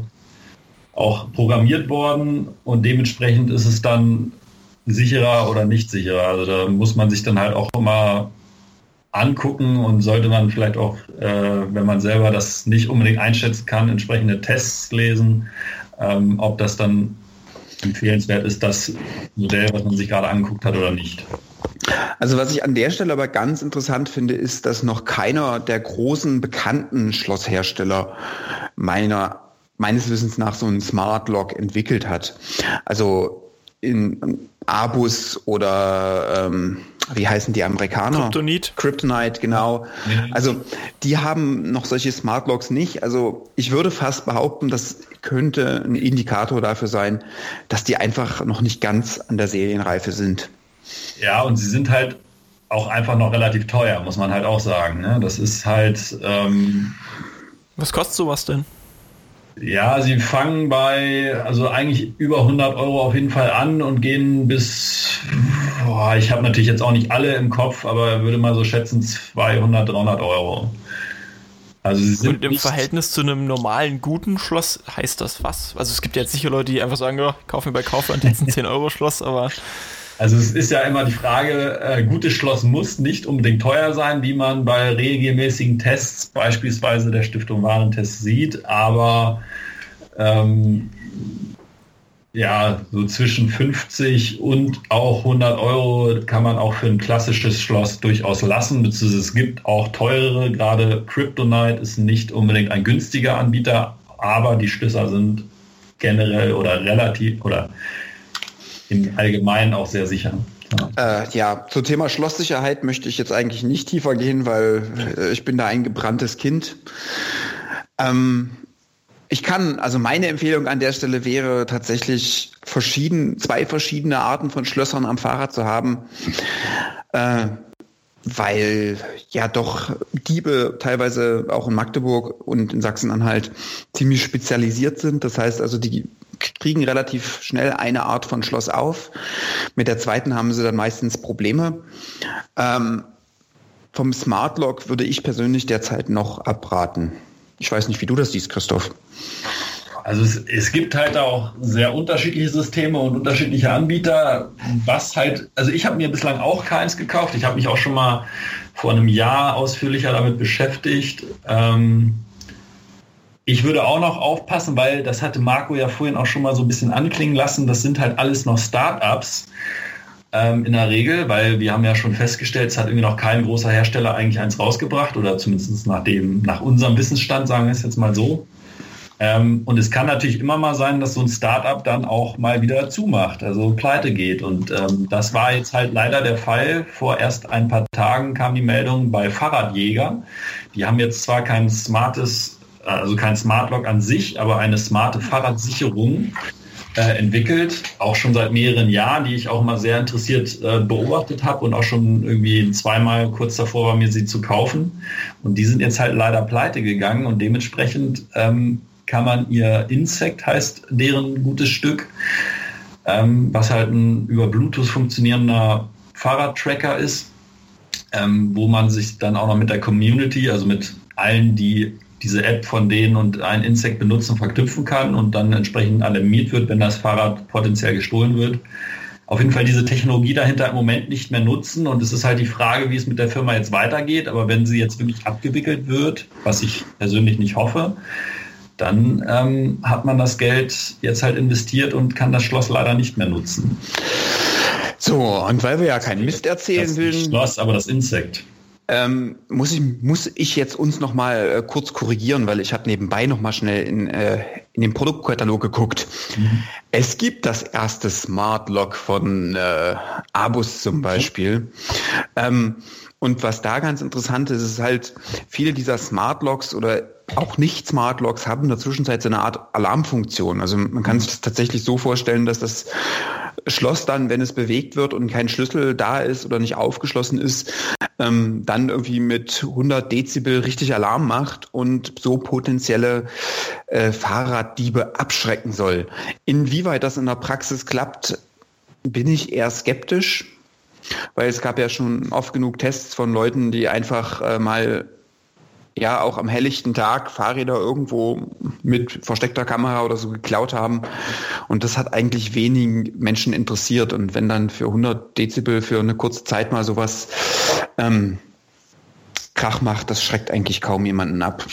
Speaker 3: auch programmiert worden? Und dementsprechend ist es dann sicherer oder nicht sicherer. Also da muss man sich dann halt auch immer angucken und sollte man vielleicht auch, äh, wenn man selber das nicht unbedingt einschätzen kann, entsprechende Tests lesen, ähm, ob das dann empfehlenswert ist, das Modell, was man sich gerade angeguckt hat oder nicht.
Speaker 2: Also was ich an der Stelle aber ganz interessant finde, ist, dass noch keiner der großen bekannten Schlosshersteller meiner, meines Wissens nach so einen Smart Lock entwickelt hat. Also in Abus oder ähm, wie heißen die Amerikaner?
Speaker 1: Kryptonite.
Speaker 2: Kryptonite, genau. Also die haben noch solche Smart Locks nicht. Also ich würde fast behaupten, das könnte ein Indikator dafür sein, dass die einfach noch nicht ganz an der Serienreife sind.
Speaker 3: Ja, und sie sind halt auch einfach noch relativ teuer, muss man halt auch sagen. Ne? Das ist halt. Ähm,
Speaker 1: Was kostet sowas denn?
Speaker 3: Ja, sie fangen bei, also eigentlich über 100 Euro auf jeden Fall an und gehen bis, boah, ich habe natürlich jetzt auch nicht alle im Kopf, aber würde mal so schätzen 200, 300 Euro.
Speaker 1: Also sie sind und im Verhältnis zu einem normalen guten Schloss heißt das was? Also es gibt jetzt sicher Leute, die einfach sagen, ja, kauf mir bei Kaufland jetzt ein 10 Euro Schloss, aber
Speaker 3: also es ist ja immer die Frage, äh, gutes Schloss muss nicht unbedingt teuer sein, wie man bei regelmäßigen Tests, beispielsweise der Stiftung Warentest sieht, aber ähm, ja, so zwischen 50 und auch 100 Euro kann man auch für ein klassisches Schloss durchaus lassen, beziehungsweise es gibt auch teurere, gerade Kryptonite ist nicht unbedingt ein günstiger Anbieter, aber die Schlösser sind generell oder relativ oder im Allgemeinen auch sehr sicher.
Speaker 2: Ja. Äh, ja, zum Thema Schlosssicherheit möchte ich jetzt eigentlich nicht tiefer gehen, weil äh, ich bin da ein gebranntes Kind. Ähm, ich kann, also meine Empfehlung an der Stelle wäre tatsächlich verschieden, zwei verschiedene Arten von Schlössern am Fahrrad zu haben. Äh, weil ja doch Diebe teilweise auch in Magdeburg und in Sachsen-Anhalt ziemlich spezialisiert sind. Das heißt also, die kriegen relativ schnell eine Art von Schloss auf. Mit der zweiten haben sie dann meistens Probleme. Ähm, vom Smart Lock würde ich persönlich derzeit noch abraten. Ich weiß nicht, wie du das siehst, Christoph.
Speaker 3: Also es, es, gibt halt auch sehr unterschiedliche Systeme und unterschiedliche Anbieter. Was halt, also ich habe mir bislang auch keins gekauft. Ich habe mich auch schon mal vor einem Jahr ausführlicher damit beschäftigt. Ähm, ich würde auch noch aufpassen, weil das hatte Marco ja vorhin auch schon mal so ein bisschen anklingen lassen. Das sind halt alles noch Startups ähm, in der Regel, weil wir haben ja schon festgestellt, es hat irgendwie noch kein großer Hersteller eigentlich eins rausgebracht oder zumindest nach dem, nach unserem Wissensstand, sagen wir es jetzt mal so. Ähm, und es kann natürlich immer mal sein, dass so ein Startup dann auch mal wieder zumacht, also pleite geht. Und ähm, das war jetzt halt leider der Fall. Vor erst ein paar Tagen kam die Meldung bei Fahrradjäger. Die haben jetzt zwar kein smartes, also kein Smart Lock an sich, aber eine smarte Fahrradsicherung äh, entwickelt, auch schon seit mehreren Jahren, die ich auch mal sehr interessiert äh, beobachtet habe und auch schon irgendwie zweimal kurz davor war, mir sie zu kaufen. Und die sind jetzt halt leider pleite gegangen und dementsprechend ähm, kann man ihr Insect heißt deren gutes Stück, ähm, was halt ein über Bluetooth funktionierender Fahrradtracker ist, ähm, wo man sich dann auch noch mit der Community, also mit allen, die diese App von denen und ein Insect benutzen, verknüpfen kann und dann entsprechend alarmiert wird, wenn das Fahrrad potenziell gestohlen wird. Auf jeden Fall diese Technologie dahinter im Moment nicht mehr nutzen und es ist halt die Frage, wie es mit der Firma jetzt weitergeht. Aber wenn sie jetzt wirklich abgewickelt wird, was ich persönlich nicht hoffe, dann ähm, hat man das Geld jetzt halt investiert und kann das Schloss leider nicht mehr nutzen.
Speaker 2: So, und weil wir ja keinen Mist erzählen
Speaker 3: das
Speaker 2: will.
Speaker 3: Schloss, aber das Insekt.
Speaker 2: Ähm, muss ich muss ich jetzt uns noch mal äh, kurz korrigieren, weil ich habe nebenbei noch mal schnell in, äh, in den Produktkatalog geguckt. Mhm. Es gibt das erste Smart Lock von äh, Abus zum Beispiel. Mhm. Ähm, und was da ganz interessant ist, ist halt viele dieser Smart Locks oder auch nicht Smart Locks haben in der Zwischenzeit so eine Art Alarmfunktion. Also man kann sich das tatsächlich so vorstellen, dass das Schloss dann, wenn es bewegt wird und kein Schlüssel da ist oder nicht aufgeschlossen ist, ähm, dann irgendwie mit 100 Dezibel richtig Alarm macht und so potenzielle äh, Fahrraddiebe abschrecken soll. Inwieweit das in der Praxis klappt, bin ich eher skeptisch, weil es gab ja schon oft genug Tests von Leuten, die einfach äh, mal ja auch am helllichten Tag Fahrräder irgendwo mit versteckter Kamera oder so geklaut haben. Und das hat eigentlich wenigen Menschen interessiert. Und wenn dann für 100 Dezibel für eine kurze Zeit mal sowas ähm, Krach macht, das schreckt eigentlich kaum jemanden ab.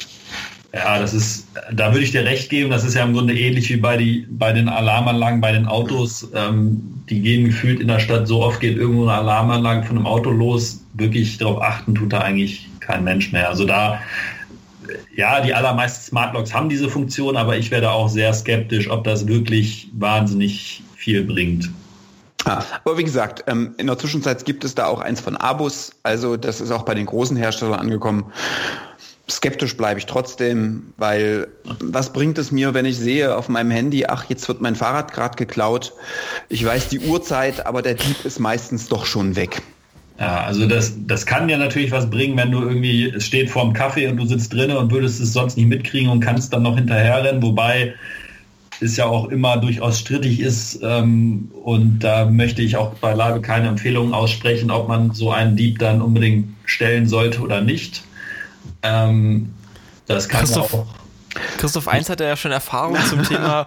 Speaker 3: Ja, das ist, da würde ich dir recht geben, das ist ja im Grunde ähnlich wie bei, die, bei den Alarmanlagen, bei den Autos. Ähm, die gehen gefühlt in der Stadt, so oft geht irgendwo eine Alarmanlage von einem Auto los. Wirklich darauf achten tut da eigentlich kein Mensch mehr. Also da, ja, die allermeisten Smart Locks haben diese Funktion, aber ich werde auch sehr skeptisch, ob das wirklich wahnsinnig viel bringt.
Speaker 2: Ah, aber wie gesagt, ähm, in der Zwischenzeit gibt es da auch eins von Abus, also das ist auch bei den großen Herstellern angekommen. Skeptisch bleibe ich trotzdem, weil was bringt es mir, wenn ich sehe auf meinem Handy, ach, jetzt wird mein Fahrrad gerade geklaut. Ich weiß die Uhrzeit, aber der Dieb ist meistens doch schon weg.
Speaker 3: Ja, also das, das kann ja natürlich was bringen, wenn du irgendwie, es steht vorm Kaffee und du sitzt drinnen und würdest es sonst nicht mitkriegen und kannst dann noch hinterherrennen, wobei es ja auch immer durchaus strittig ist ähm, und da möchte ich auch beileibe keine Empfehlungen aussprechen, ob man so einen Dieb dann unbedingt stellen sollte oder nicht. Ähm, das kann
Speaker 1: Christoph, auch. Christoph 1 hat ja schon Erfahrung zum Thema,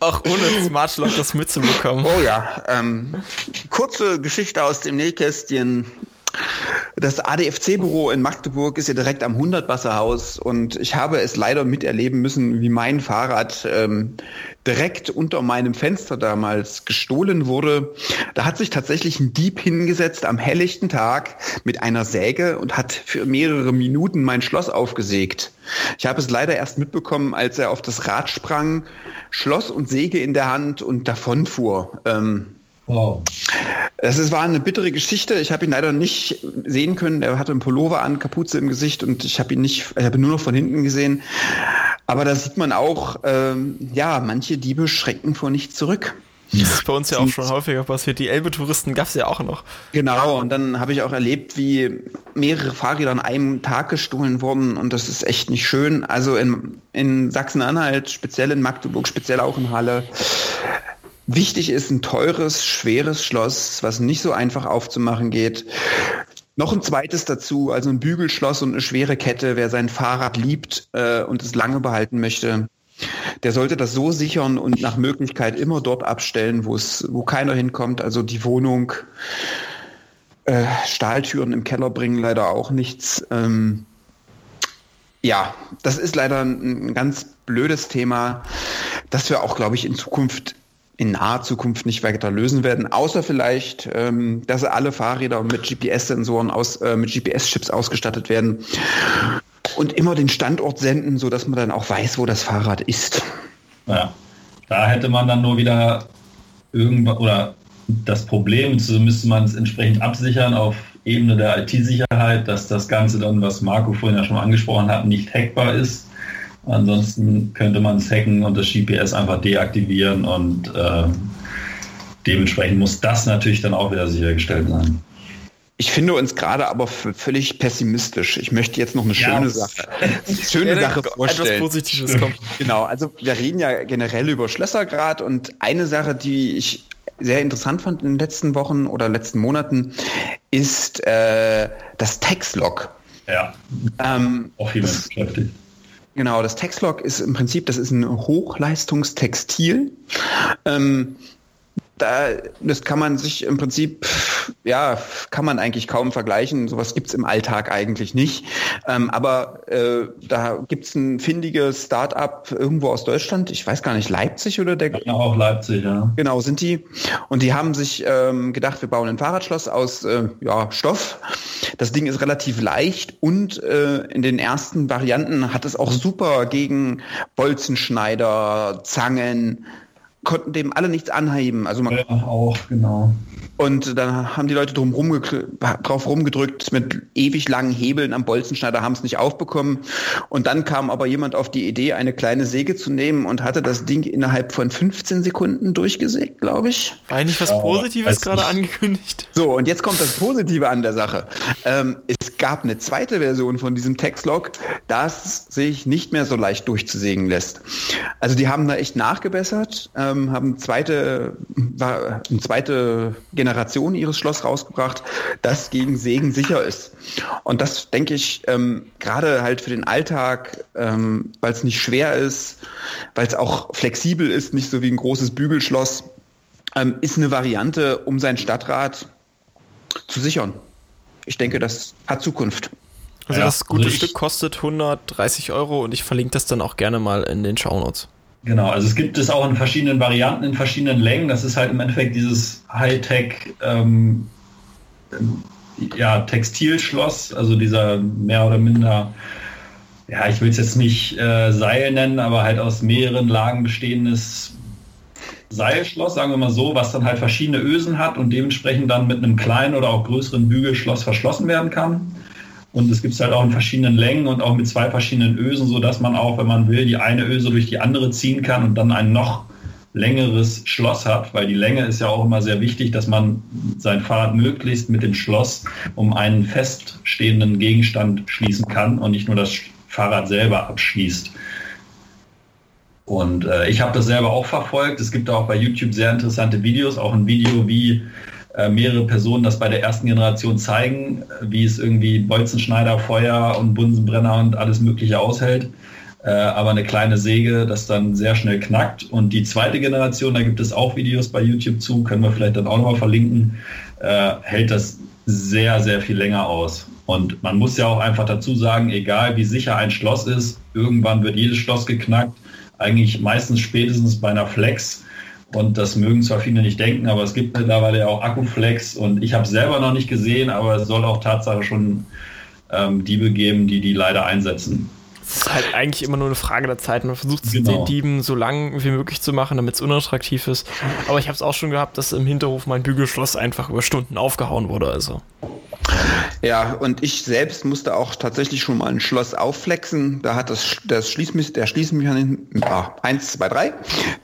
Speaker 1: auch ohne Smart Lock das mitzubekommen.
Speaker 2: Oh ja, ähm, kurze Geschichte aus dem Nähkästchen. Das ADFC-Büro in Magdeburg ist ja direkt am Hundertwasserhaus und ich habe es leider miterleben müssen, wie mein Fahrrad ähm, direkt unter meinem Fenster damals gestohlen wurde. Da hat sich tatsächlich ein Dieb hingesetzt am helllichten Tag mit einer Säge und hat für mehrere Minuten mein Schloss aufgesägt. Ich habe es leider erst mitbekommen, als er auf das Rad sprang, Schloss und Säge in der Hand und davonfuhr. Ähm, Wow. Es war eine bittere Geschichte. Ich habe ihn leider nicht sehen können. Er hatte einen Pullover an, Kapuze im Gesicht und ich habe ihn nicht, ich habe nur noch von hinten gesehen. Aber da sieht man auch, ähm, ja, manche Diebe schrecken vor nichts zurück.
Speaker 1: Das ist bei uns ja auch schon häufiger passiert. Die Elbe-Touristen gab es ja auch noch.
Speaker 2: Genau, und dann habe ich auch erlebt, wie mehrere Fahrräder an einem Tag gestohlen wurden und das ist echt nicht schön. Also in, in Sachsen-Anhalt, speziell in Magdeburg, speziell auch in Halle, Wichtig ist ein teures, schweres Schloss, was nicht so einfach aufzumachen geht. Noch ein zweites dazu, also ein Bügelschloss und eine schwere Kette. Wer sein Fahrrad liebt äh, und es lange behalten möchte, der sollte das so sichern und nach Möglichkeit immer dort abstellen, wo es, wo keiner hinkommt. Also die Wohnung, äh, Stahltüren im Keller bringen leider auch nichts. Ähm, ja, das ist leider ein, ein ganz blödes Thema, das wir auch, glaube ich, in Zukunft in naher Zukunft nicht weiter lösen werden, außer vielleicht, ähm, dass alle Fahrräder mit GPS-Sensoren aus, äh, mit GPS-Chips ausgestattet werden und immer den Standort senden, so dass man dann auch weiß, wo das Fahrrad ist.
Speaker 3: Ja, da hätte man dann nur wieder irgendwas oder das Problem, so müsste man es entsprechend absichern auf Ebene der IT-Sicherheit, dass das Ganze dann, was Marco vorhin ja schon angesprochen hat, nicht hackbar ist Ansonsten könnte man es hacken und das GPS einfach deaktivieren und äh, dementsprechend muss das natürlich dann auch wieder sichergestellt sein.
Speaker 2: Ich finde uns gerade aber völlig pessimistisch. Ich möchte jetzt noch eine schöne ja, Sache, schöne ja, Sache vorstellen. Etwas Positives kommt. Genau, also wir reden ja generell über Schlösser gerade und eine Sache, die ich sehr interessant fand in den letzten Wochen oder letzten Monaten, ist äh, das Textlog.
Speaker 3: Ja. Ähm, auch viel beschäftigt.
Speaker 2: Genau, das Textlog ist im Prinzip, das ist ein Hochleistungstextil. Ähm, da, das kann man sich im Prinzip, ja, kann man eigentlich kaum vergleichen. Sowas gibt's im Alltag eigentlich nicht. Ähm, aber äh, da gibt's ein findiges Start-up irgendwo aus Deutschland, ich weiß gar nicht, Leipzig oder der?
Speaker 3: Ja, auch Leipzig, ja.
Speaker 2: Genau, sind die. Und die haben sich ähm, gedacht, wir bauen ein Fahrradschloss aus äh, ja, Stoff. Das Ding ist relativ leicht und äh, in den ersten Varianten hat es auch super gegen Bolzenschneider, Zangen, konnten dem alle nichts anheben. Also man
Speaker 3: ja, auch, genau.
Speaker 2: Und dann haben die Leute drum drauf rumgedrückt mit ewig langen Hebeln am Bolzenschneider, haben es nicht aufbekommen. Und dann kam aber jemand auf die Idee, eine kleine Säge zu nehmen und hatte das Ding innerhalb von 15 Sekunden durchgesägt, glaube ich.
Speaker 1: Eigentlich was Positives gerade angekündigt.
Speaker 2: So, und jetzt kommt das Positive an der Sache. Ähm, es gab eine zweite Version von diesem Textlog, das sich nicht mehr so leicht durchzusägen lässt. Also die haben da echt nachgebessert, ähm, haben zweite, war, eine zweite Generation Generation ihres Schloss rausgebracht, das gegen Segen sicher ist. Und das denke ich ähm, gerade halt für den Alltag, ähm, weil es nicht schwer ist, weil es auch flexibel ist, nicht so wie ein großes Bügelschloss, ähm, ist eine Variante, um sein Stadtrat zu sichern. Ich denke, das hat Zukunft.
Speaker 1: Also ja, das gute also Stück kostet 130 Euro und ich verlinke das dann auch gerne mal in den Shownotes.
Speaker 3: Genau, also es gibt es auch in verschiedenen Varianten, in verschiedenen Längen. Das ist halt im Endeffekt dieses Hightech ähm, ja, Textilschloss, also dieser mehr oder minder, ja, ich will es jetzt nicht äh, Seil nennen, aber halt aus mehreren Lagen bestehendes Seilschloss, sagen wir mal so, was dann halt verschiedene Ösen hat und dementsprechend dann mit einem kleinen oder auch größeren Bügelschloss verschlossen werden kann. Und es gibt es halt auch in verschiedenen Längen und auch mit zwei verschiedenen Ösen, sodass man auch, wenn man will, die eine Öse durch die andere ziehen kann und dann ein noch längeres Schloss hat, weil die Länge ist ja auch immer sehr wichtig, dass man sein Fahrrad möglichst mit dem Schloss um einen feststehenden Gegenstand schließen kann und nicht nur das Fahrrad selber abschließt. Und äh, ich habe das selber auch verfolgt. Es gibt auch bei YouTube sehr interessante Videos, auch ein Video, wie äh, mehrere Personen das bei der ersten Generation zeigen, wie es irgendwie Bolzenschneider, Feuer und Bunsenbrenner und alles Mögliche aushält. Äh, aber eine kleine Säge, das dann sehr schnell knackt. Und die zweite Generation, da gibt es auch Videos bei YouTube zu, können wir vielleicht dann auch nochmal verlinken, äh, hält das sehr, sehr viel länger aus. Und man muss ja auch einfach dazu sagen, egal wie sicher ein Schloss ist, irgendwann wird jedes Schloss geknackt. Eigentlich meistens spätestens bei einer Flex und das mögen zwar viele nicht denken, aber es gibt mittlerweile ja auch Akkuflex und ich habe es selber noch nicht gesehen, aber es soll auch Tatsache schon ähm, Diebe geben, die die leider einsetzen.
Speaker 1: Es ist halt eigentlich immer nur eine Frage der Zeit. Man versucht es genau. den Dieben so lang wie möglich zu machen, damit es unattraktiv ist. Aber ich habe es auch schon gehabt, dass im Hinterhof mein Bügelschloss einfach über Stunden aufgehauen wurde. Also.
Speaker 2: Ja, und ich selbst musste auch tatsächlich schon mal ein Schloss aufflexen. Da hat das, das Schließme der Schließmechanismus, ah, eins, zwei, drei,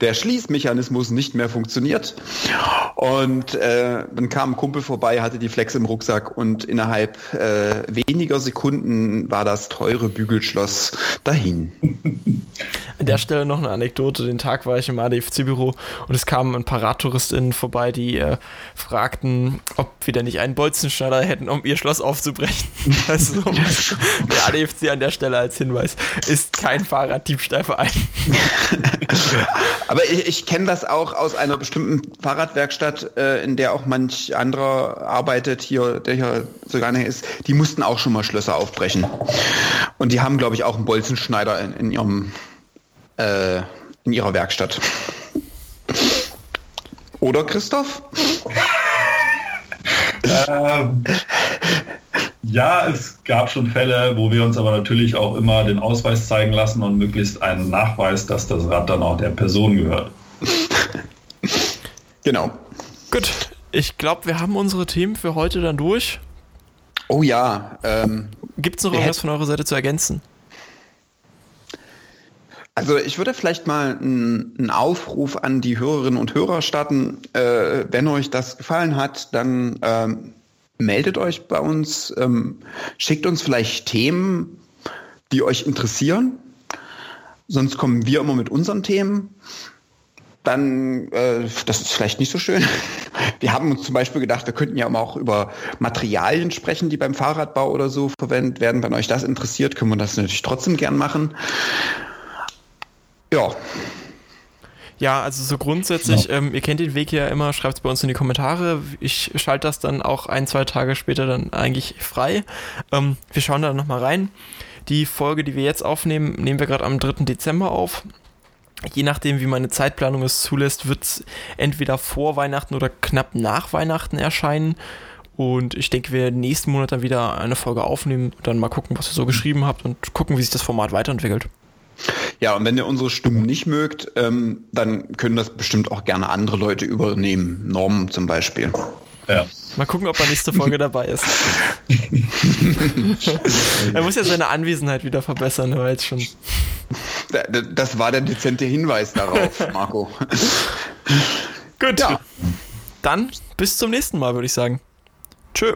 Speaker 2: der Schließmechanismus nicht mehr funktioniert. Und äh, dann kam ein Kumpel vorbei, hatte die Flex im Rucksack und innerhalb äh, weniger Sekunden war das teure Bügelschloss dahin.
Speaker 1: An der Stelle noch eine Anekdote. Den Tag war ich im ADFC-Büro und es kamen ein paar RadtouristInnen vorbei, die äh, fragten, ob wir denn nicht einen Bolzenschneider hätten, um ihr Schloss aufzubrechen. Also, der ADFC an der Stelle als Hinweis ist kein Fahrraddiebstahlverein.
Speaker 2: Aber ich, ich kenne das auch aus einer bestimmten Fahrradwerkstatt, äh, in der auch manch anderer arbeitet, hier, der hier sogar nicht ist. Die mussten auch schon mal Schlösser aufbrechen. Und die haben, glaube ich, auch einen Bolzenschneider in, in ihrem äh, in ihrer Werkstatt. Oder Christoph?
Speaker 3: ähm, ja, es gab schon Fälle, wo wir uns aber natürlich auch immer den Ausweis zeigen lassen und möglichst einen Nachweis, dass das Rad dann auch der Person gehört.
Speaker 2: genau.
Speaker 1: Gut, ich glaube, wir haben unsere Themen für heute dann durch.
Speaker 2: Oh ja. Ähm,
Speaker 1: Gibt es noch irgendwas von eurer Seite zu ergänzen?
Speaker 2: Also ich würde vielleicht mal einen Aufruf an die Hörerinnen und Hörer starten. Äh, wenn euch das gefallen hat, dann ähm, meldet euch bei uns, ähm, schickt uns vielleicht Themen, die euch interessieren. Sonst kommen wir immer mit unseren Themen. Dann, äh, das ist vielleicht nicht so schön. Wir haben uns zum Beispiel gedacht, wir könnten ja auch über Materialien sprechen, die beim Fahrradbau oder so verwendet werden. Wenn euch das interessiert, können wir das natürlich trotzdem gern machen. Ja.
Speaker 1: Ja, also so grundsätzlich, ja. ähm, ihr kennt den Weg ja immer, schreibt es bei uns in die Kommentare. Ich schalte das dann auch ein, zwei Tage später dann eigentlich frei. Ähm, wir schauen da nochmal rein. Die Folge, die wir jetzt aufnehmen, nehmen wir gerade am 3. Dezember auf. Je nachdem, wie meine Zeitplanung es zulässt, wird es entweder vor Weihnachten oder knapp nach Weihnachten erscheinen. Und ich denke, wir nächsten Monat dann wieder eine Folge aufnehmen, dann mal gucken, was ihr so geschrieben habt und gucken, wie sich das Format weiterentwickelt.
Speaker 2: Ja, und wenn ihr unsere Stimmen nicht mögt, ähm, dann können das bestimmt auch gerne andere Leute übernehmen. Normen zum Beispiel.
Speaker 1: Ja. Mal gucken, ob er nächste Folge dabei ist. er muss ja seine Anwesenheit wieder verbessern, hör jetzt schon.
Speaker 2: Das war der dezente Hinweis darauf, Marco.
Speaker 1: Gut. Ja. Dann bis zum nächsten Mal, würde ich sagen. Tschö.